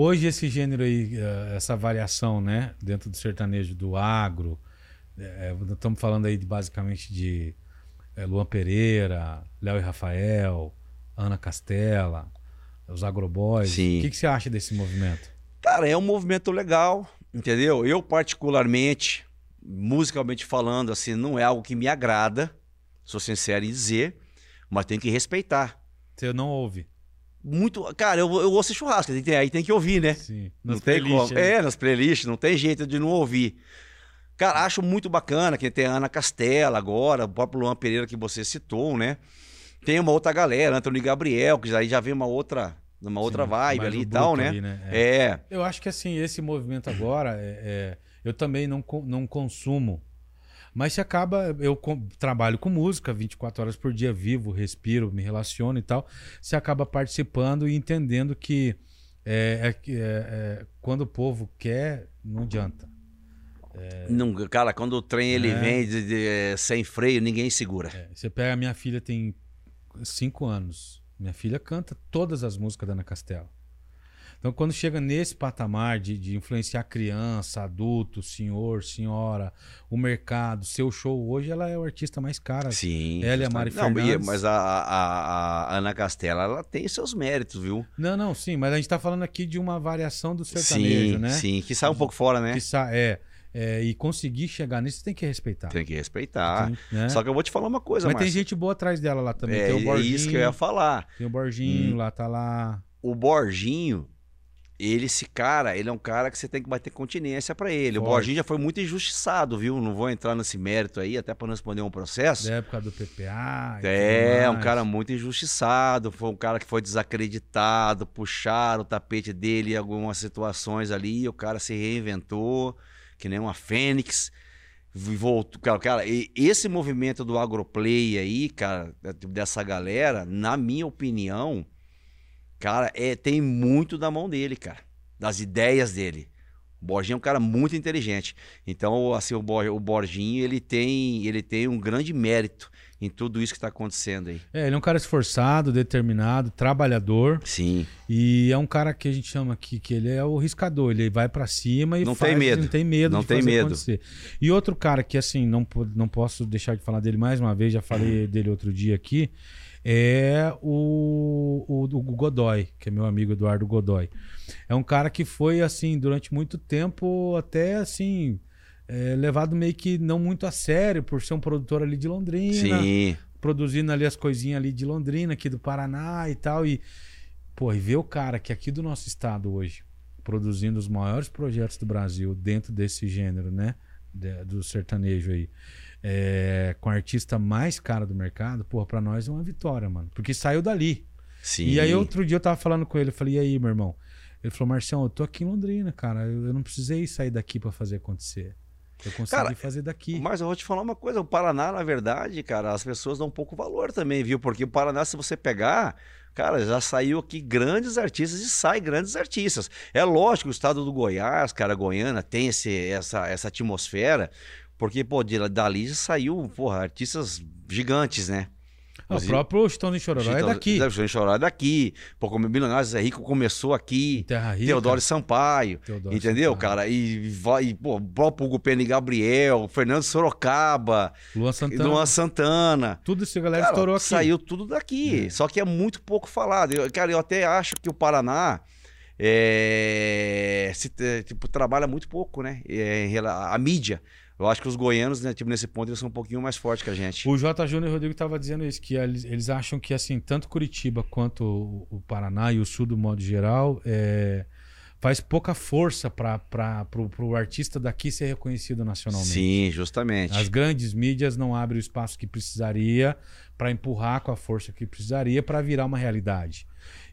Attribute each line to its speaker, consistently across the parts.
Speaker 1: Hoje esse gênero aí, eh, essa variação, né, dentro do sertanejo do agro, é, estamos falando aí de, basicamente de é, Luan Pereira, Léo e Rafael, Ana Castela, os agroboys.
Speaker 2: Sim.
Speaker 1: O que, que você acha desse movimento?
Speaker 2: Cara, é um movimento legal, entendeu? Eu, particularmente, musicalmente falando, assim, não é algo que me agrada, sou sincero em dizer, mas tem que respeitar.
Speaker 1: Você não ouve?
Speaker 2: Muito. Cara, eu, eu ouço churrasco, tem aí tem que ouvir, né?
Speaker 1: Sim.
Speaker 2: Não tem
Speaker 1: playlists,
Speaker 2: como.
Speaker 1: né?
Speaker 2: É, nas playlists, não tem jeito de não ouvir. Cara, acho muito bacana que tem a Ana Castela agora, o próprio Luan Pereira que você citou, né? Tem uma outra galera, Antônio Gabriel, que aí já vem uma outra, uma outra
Speaker 1: Sim,
Speaker 2: vibe
Speaker 1: mais
Speaker 2: ali e tal, né?
Speaker 1: ali, né?
Speaker 2: É.
Speaker 1: Eu acho que assim, esse movimento agora, é, é, eu também não, não consumo. Mas se acaba, eu com- trabalho com música 24 horas por dia, vivo, respiro, me relaciono e tal. Você acaba participando e entendendo que é, é é, é, quando o povo quer, não adianta.
Speaker 2: Não, cara, quando o trem ele
Speaker 1: É.
Speaker 2: vem de- de- é, sem freio, ninguém segura.
Speaker 1: É, você pega a minha filha, tem 5 anos. Minha filha canta todas as músicas da Ana Castela. Então, quando chega nesse patamar de, de influenciar criança, adulto, senhor, senhora, o mercado, seu show, hoje ela é o artista mais cara.
Speaker 2: Sim.
Speaker 1: Ela e a Mari
Speaker 2: Não,
Speaker 1: Fernandes.
Speaker 2: mas a, a- a Ana Castela, ela tem seus méritos, viu?
Speaker 1: Não, não, sim, mas a gente tá falando aqui de uma variação do sertanejo,
Speaker 2: sim,
Speaker 1: né?
Speaker 2: sim, que sai um pouco fora, né?
Speaker 1: Que sa- é, é, e conseguir chegar nisso, tem que respeitar.
Speaker 2: Tem que respeitar.
Speaker 1: Tem, né?
Speaker 2: Só que eu vou te falar uma coisa,
Speaker 1: Mas tem gente boa atrás dela lá também.
Speaker 2: É,
Speaker 1: tem o
Speaker 2: é
Speaker 1: Borginho,
Speaker 2: isso que eu ia falar.
Speaker 1: tem o Borginho
Speaker 2: Hum.
Speaker 1: lá, tá lá.
Speaker 2: O Borginho, ele, esse cara, ele é um cara que você tem que bater continência pra ele. O
Speaker 1: Forte.
Speaker 2: Borginho já foi muito injustiçado, viu? Não vou entrar nesse mérito aí, até pra não responder um processo.
Speaker 1: Da época do PPA.
Speaker 2: É,
Speaker 1: tudo
Speaker 2: um cara muito injustiçado, foi um cara que foi desacreditado, puxaram o tapete dele em algumas situações ali, o cara se reinventou, que nem uma fênix, voltou, cara, cara, esse movimento do agroplay aí, cara, dessa galera, na minha opinião, cara, é, tem muito da mão dele, cara, das ideias dele. O Borginho é um cara muito inteligente. Então, assim, o, Bor- o Borginho, ele tem, ele tem um grande mérito em tudo isso que está acontecendo aí.
Speaker 1: É, ele é um cara esforçado, determinado, trabalhador.
Speaker 2: Sim.
Speaker 1: E é um cara que a gente chama aqui que ele é o riscador. Ele vai pra cima e
Speaker 2: Não
Speaker 1: faz,
Speaker 2: tem medo.
Speaker 1: Não tem medo
Speaker 2: Não
Speaker 1: de
Speaker 2: tem
Speaker 1: fazer
Speaker 2: medo.
Speaker 1: acontecer. E outro cara que, assim, não, não posso deixar de falar dele mais uma vez, já falei dele outro dia aqui, é o, o, o Godoy, que é meu amigo Eduardo Godoy. É um cara que foi, assim, durante muito tempo, até assim, é, levado meio que não muito a sério, por ser um produtor ali de Londrina
Speaker 2: Sim.
Speaker 1: produzindo ali as coisinhas ali de Londrina, aqui do Paraná e tal. E, pô, e ver o cara que aqui do nosso estado hoje, produzindo os maiores projetos do Brasil dentro desse gênero, né? de- do sertanejo aí. É, com a artista mais cara do mercado, pô, pra nós é uma vitória, mano. Porque saiu dali.
Speaker 2: Sim.
Speaker 1: E aí outro dia eu tava falando com ele, eu falei, e aí, meu irmão? Ele falou, Marcião, eu tô aqui em Londrina, cara. Eu, eu não precisei sair daqui pra fazer acontecer. Eu consegui
Speaker 2: Cara,
Speaker 1: fazer daqui.
Speaker 2: Mas eu vou te falar uma coisa, o Paraná, na verdade, cara, as pessoas dão um pouco valor também, viu? Porque o Paraná, se você pegar, cara, já saiu aqui grandes artistas e sai grandes artistas. É lógico o estado do Goiás, cara, Goiânia, tem esse, essa, essa atmosfera, porque, pô, de- dali já saiu, porra, artistas gigantes, né?
Speaker 1: Ah, o próprio Chitão Chororó é daqui.
Speaker 2: Ser Choró é daqui. Pô, como Milionários é Rico começou aqui.
Speaker 1: Terra Rica.
Speaker 2: Teodoro Sampaio.
Speaker 1: Teodoro
Speaker 2: entendeu,
Speaker 1: Sampaio.
Speaker 2: cara? E, vai, pô, o próprio Hugo Pena e Gabriel, Fernando Sorocaba,
Speaker 1: Luan Santana.
Speaker 2: Luan Santana.
Speaker 1: Tudo isso a galera
Speaker 2: Cara,
Speaker 1: estourou aqui.
Speaker 2: Saiu tudo daqui.
Speaker 1: É.
Speaker 2: Só que é muito pouco falado. Eu, cara, eu até acho que o Paraná é, se, tipo, trabalha muito pouco, né? É, a mídia. Eu acho que os goianos, né, tipo, nesse ponto, eles são um pouquinho mais fortes que a gente.
Speaker 1: O J. Júnior Rodrigo estava dizendo isso, que eles, eles acham que assim, tanto Curitiba quanto o, o Paraná e o Sul, do modo geral, é, faz pouca força para o artista daqui ser reconhecido nacionalmente.
Speaker 2: Sim, justamente.
Speaker 1: As grandes mídias não abrem o espaço que precisaria para empurrar com a força que precisaria para virar uma realidade.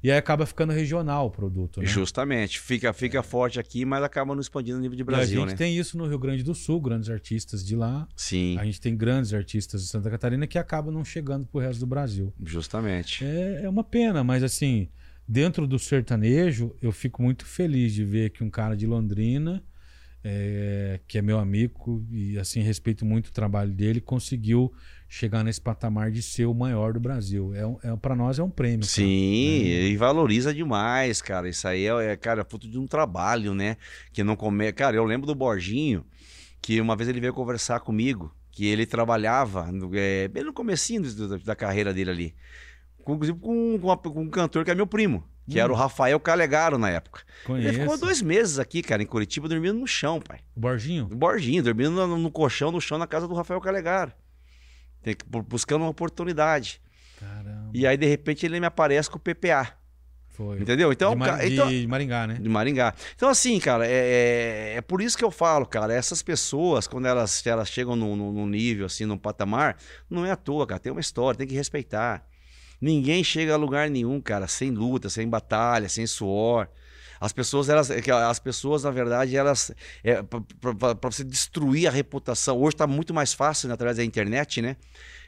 Speaker 1: E aí acaba ficando regional o produto. Né?
Speaker 2: Justamente. Fica, fica forte aqui, mas acaba não expandindo no nível de
Speaker 1: E a
Speaker 2: Brasil,
Speaker 1: gente
Speaker 2: né?
Speaker 1: tem isso no Rio Grande do Sul, grandes artistas de lá.
Speaker 2: Sim,
Speaker 1: A gente tem grandes artistas de Santa Catarina que acabam não chegando pro resto do Brasil.
Speaker 2: justamente.
Speaker 1: É, é uma pena, mas assim, dentro do sertanejo, eu fico muito feliz de ver que um cara de Londrina, é, que é meu amigo e assim respeito muito o trabalho dele, conseguiu chegar nesse patamar de ser o maior do Brasil. É, é, para nós é um prêmio. cara.
Speaker 2: Sim, e valoriza demais, cara. Isso aí é, é, cara, fruto de um trabalho, né? Que não come. Cara, eu lembro do Borginho, que uma vez ele veio conversar comigo, que ele trabalhava no- é, bem no comecinho da, da carreira dele ali. Inclusive com, com, uma- com um cantor que é meu primo, que
Speaker 1: Hum.
Speaker 2: era o Rafael Calegaro na época.
Speaker 1: Conheço.
Speaker 2: Ele ficou dois meses aqui, cara, em Curitiba, dormindo no chão, pai.
Speaker 1: O Borginho?
Speaker 2: No Borginho, dormindo no, no colchão, no chão, na casa do Rafael Calegaro. Tem que- bu- buscando uma oportunidade.
Speaker 1: Caramba.
Speaker 2: E aí, de repente, ele me aparece com o PPA.
Speaker 1: Foi.
Speaker 2: Entendeu? Então,
Speaker 1: de, Ma-
Speaker 2: ca-
Speaker 1: de
Speaker 2: então-
Speaker 1: Maringá, né?
Speaker 2: de Maringá. Então, assim, cara, é, é, é por isso que eu falo, cara, essas pessoas, quando elas, elas chegam num, num- num nível, assim, num patamar, não é à toa, cara, tem uma história, tem que respeitar. Ninguém chega a lugar nenhum, cara, sem luta, sem batalha, sem suor. As pessoas, elas, é as pessoas, na verdade, elas. É, para você destruir a reputação, hoje está muito mais fácil, né, através da internet, né?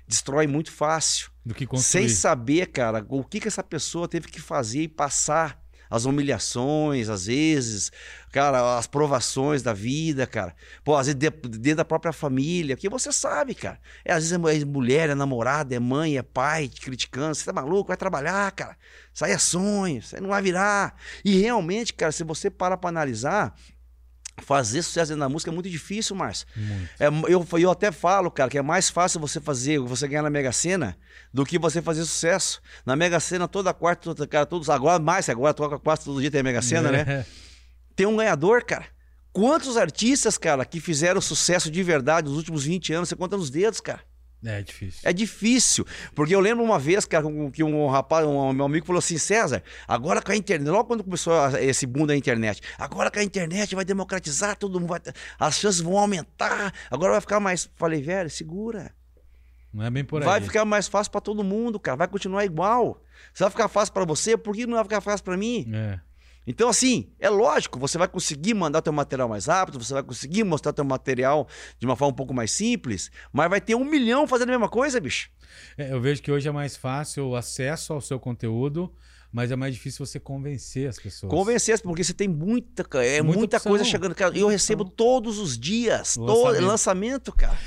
Speaker 2: Destrói muito fácil.
Speaker 1: Do que
Speaker 2: Sem
Speaker 1: construir.
Speaker 2: saber, cara, o que, que essa pessoa teve que fazer e passar. As humilhações, às vezes, cara, as provações da vida, cara. Pô, às vezes de- dentro da própria família, porque você sabe, cara. É, às vezes é é mulher, é namorada, é mãe, é pai te criticando. Você tá maluco? Vai trabalhar, cara. Isso aí é sonho, isso aí não vai virar. E realmente, cara, se você parar pra analisar, fazer sucesso dentro da música é muito difícil, Márcio. É, eu, eu até falo, cara, que é mais fácil você fazer, você ganhar na Mega Sena do que você fazer sucesso. Na Mega Sena, toda quarta, toda, cara, todos, agora mais, agora toca quase todo dia tem a Mega Sena, né?
Speaker 1: É.
Speaker 2: Tem um ganhador, cara. Quantos artistas, cara, que fizeram sucesso de verdade nos últimos 20 anos, você conta nos dedos, cara.
Speaker 1: É difícil.
Speaker 2: É difícil. Porque eu lembro uma vez, cara, que um rapaz, um meu amigo falou assim: César, agora com a internet, logo quando começou a- esse boom da internet, agora com a internet vai democratizar, todo mundo vai. As chances vão aumentar, agora vai ficar mais. Falei, velho, segura.
Speaker 1: Não é bem por aí.
Speaker 2: Vai ficar mais fácil pra todo mundo, cara. Vai continuar igual. Se vai ficar fácil pra você, por que não vai ficar fácil pra mim?
Speaker 1: É.
Speaker 2: Então, assim, é lógico, você vai conseguir mandar teu material mais rápido, você vai conseguir mostrar teu material de uma forma um pouco mais simples, mas vai ter um milhão fazendo a mesma coisa, bicho.
Speaker 1: É, eu vejo que hoje é mais fácil o acesso ao seu conteúdo, mas é mais difícil você convencer as pessoas.
Speaker 2: Convencer, porque você tem muita, é
Speaker 1: Muita
Speaker 2: coisa chegando. Cara, eu recebo todos os dias, todo lançamento, cara.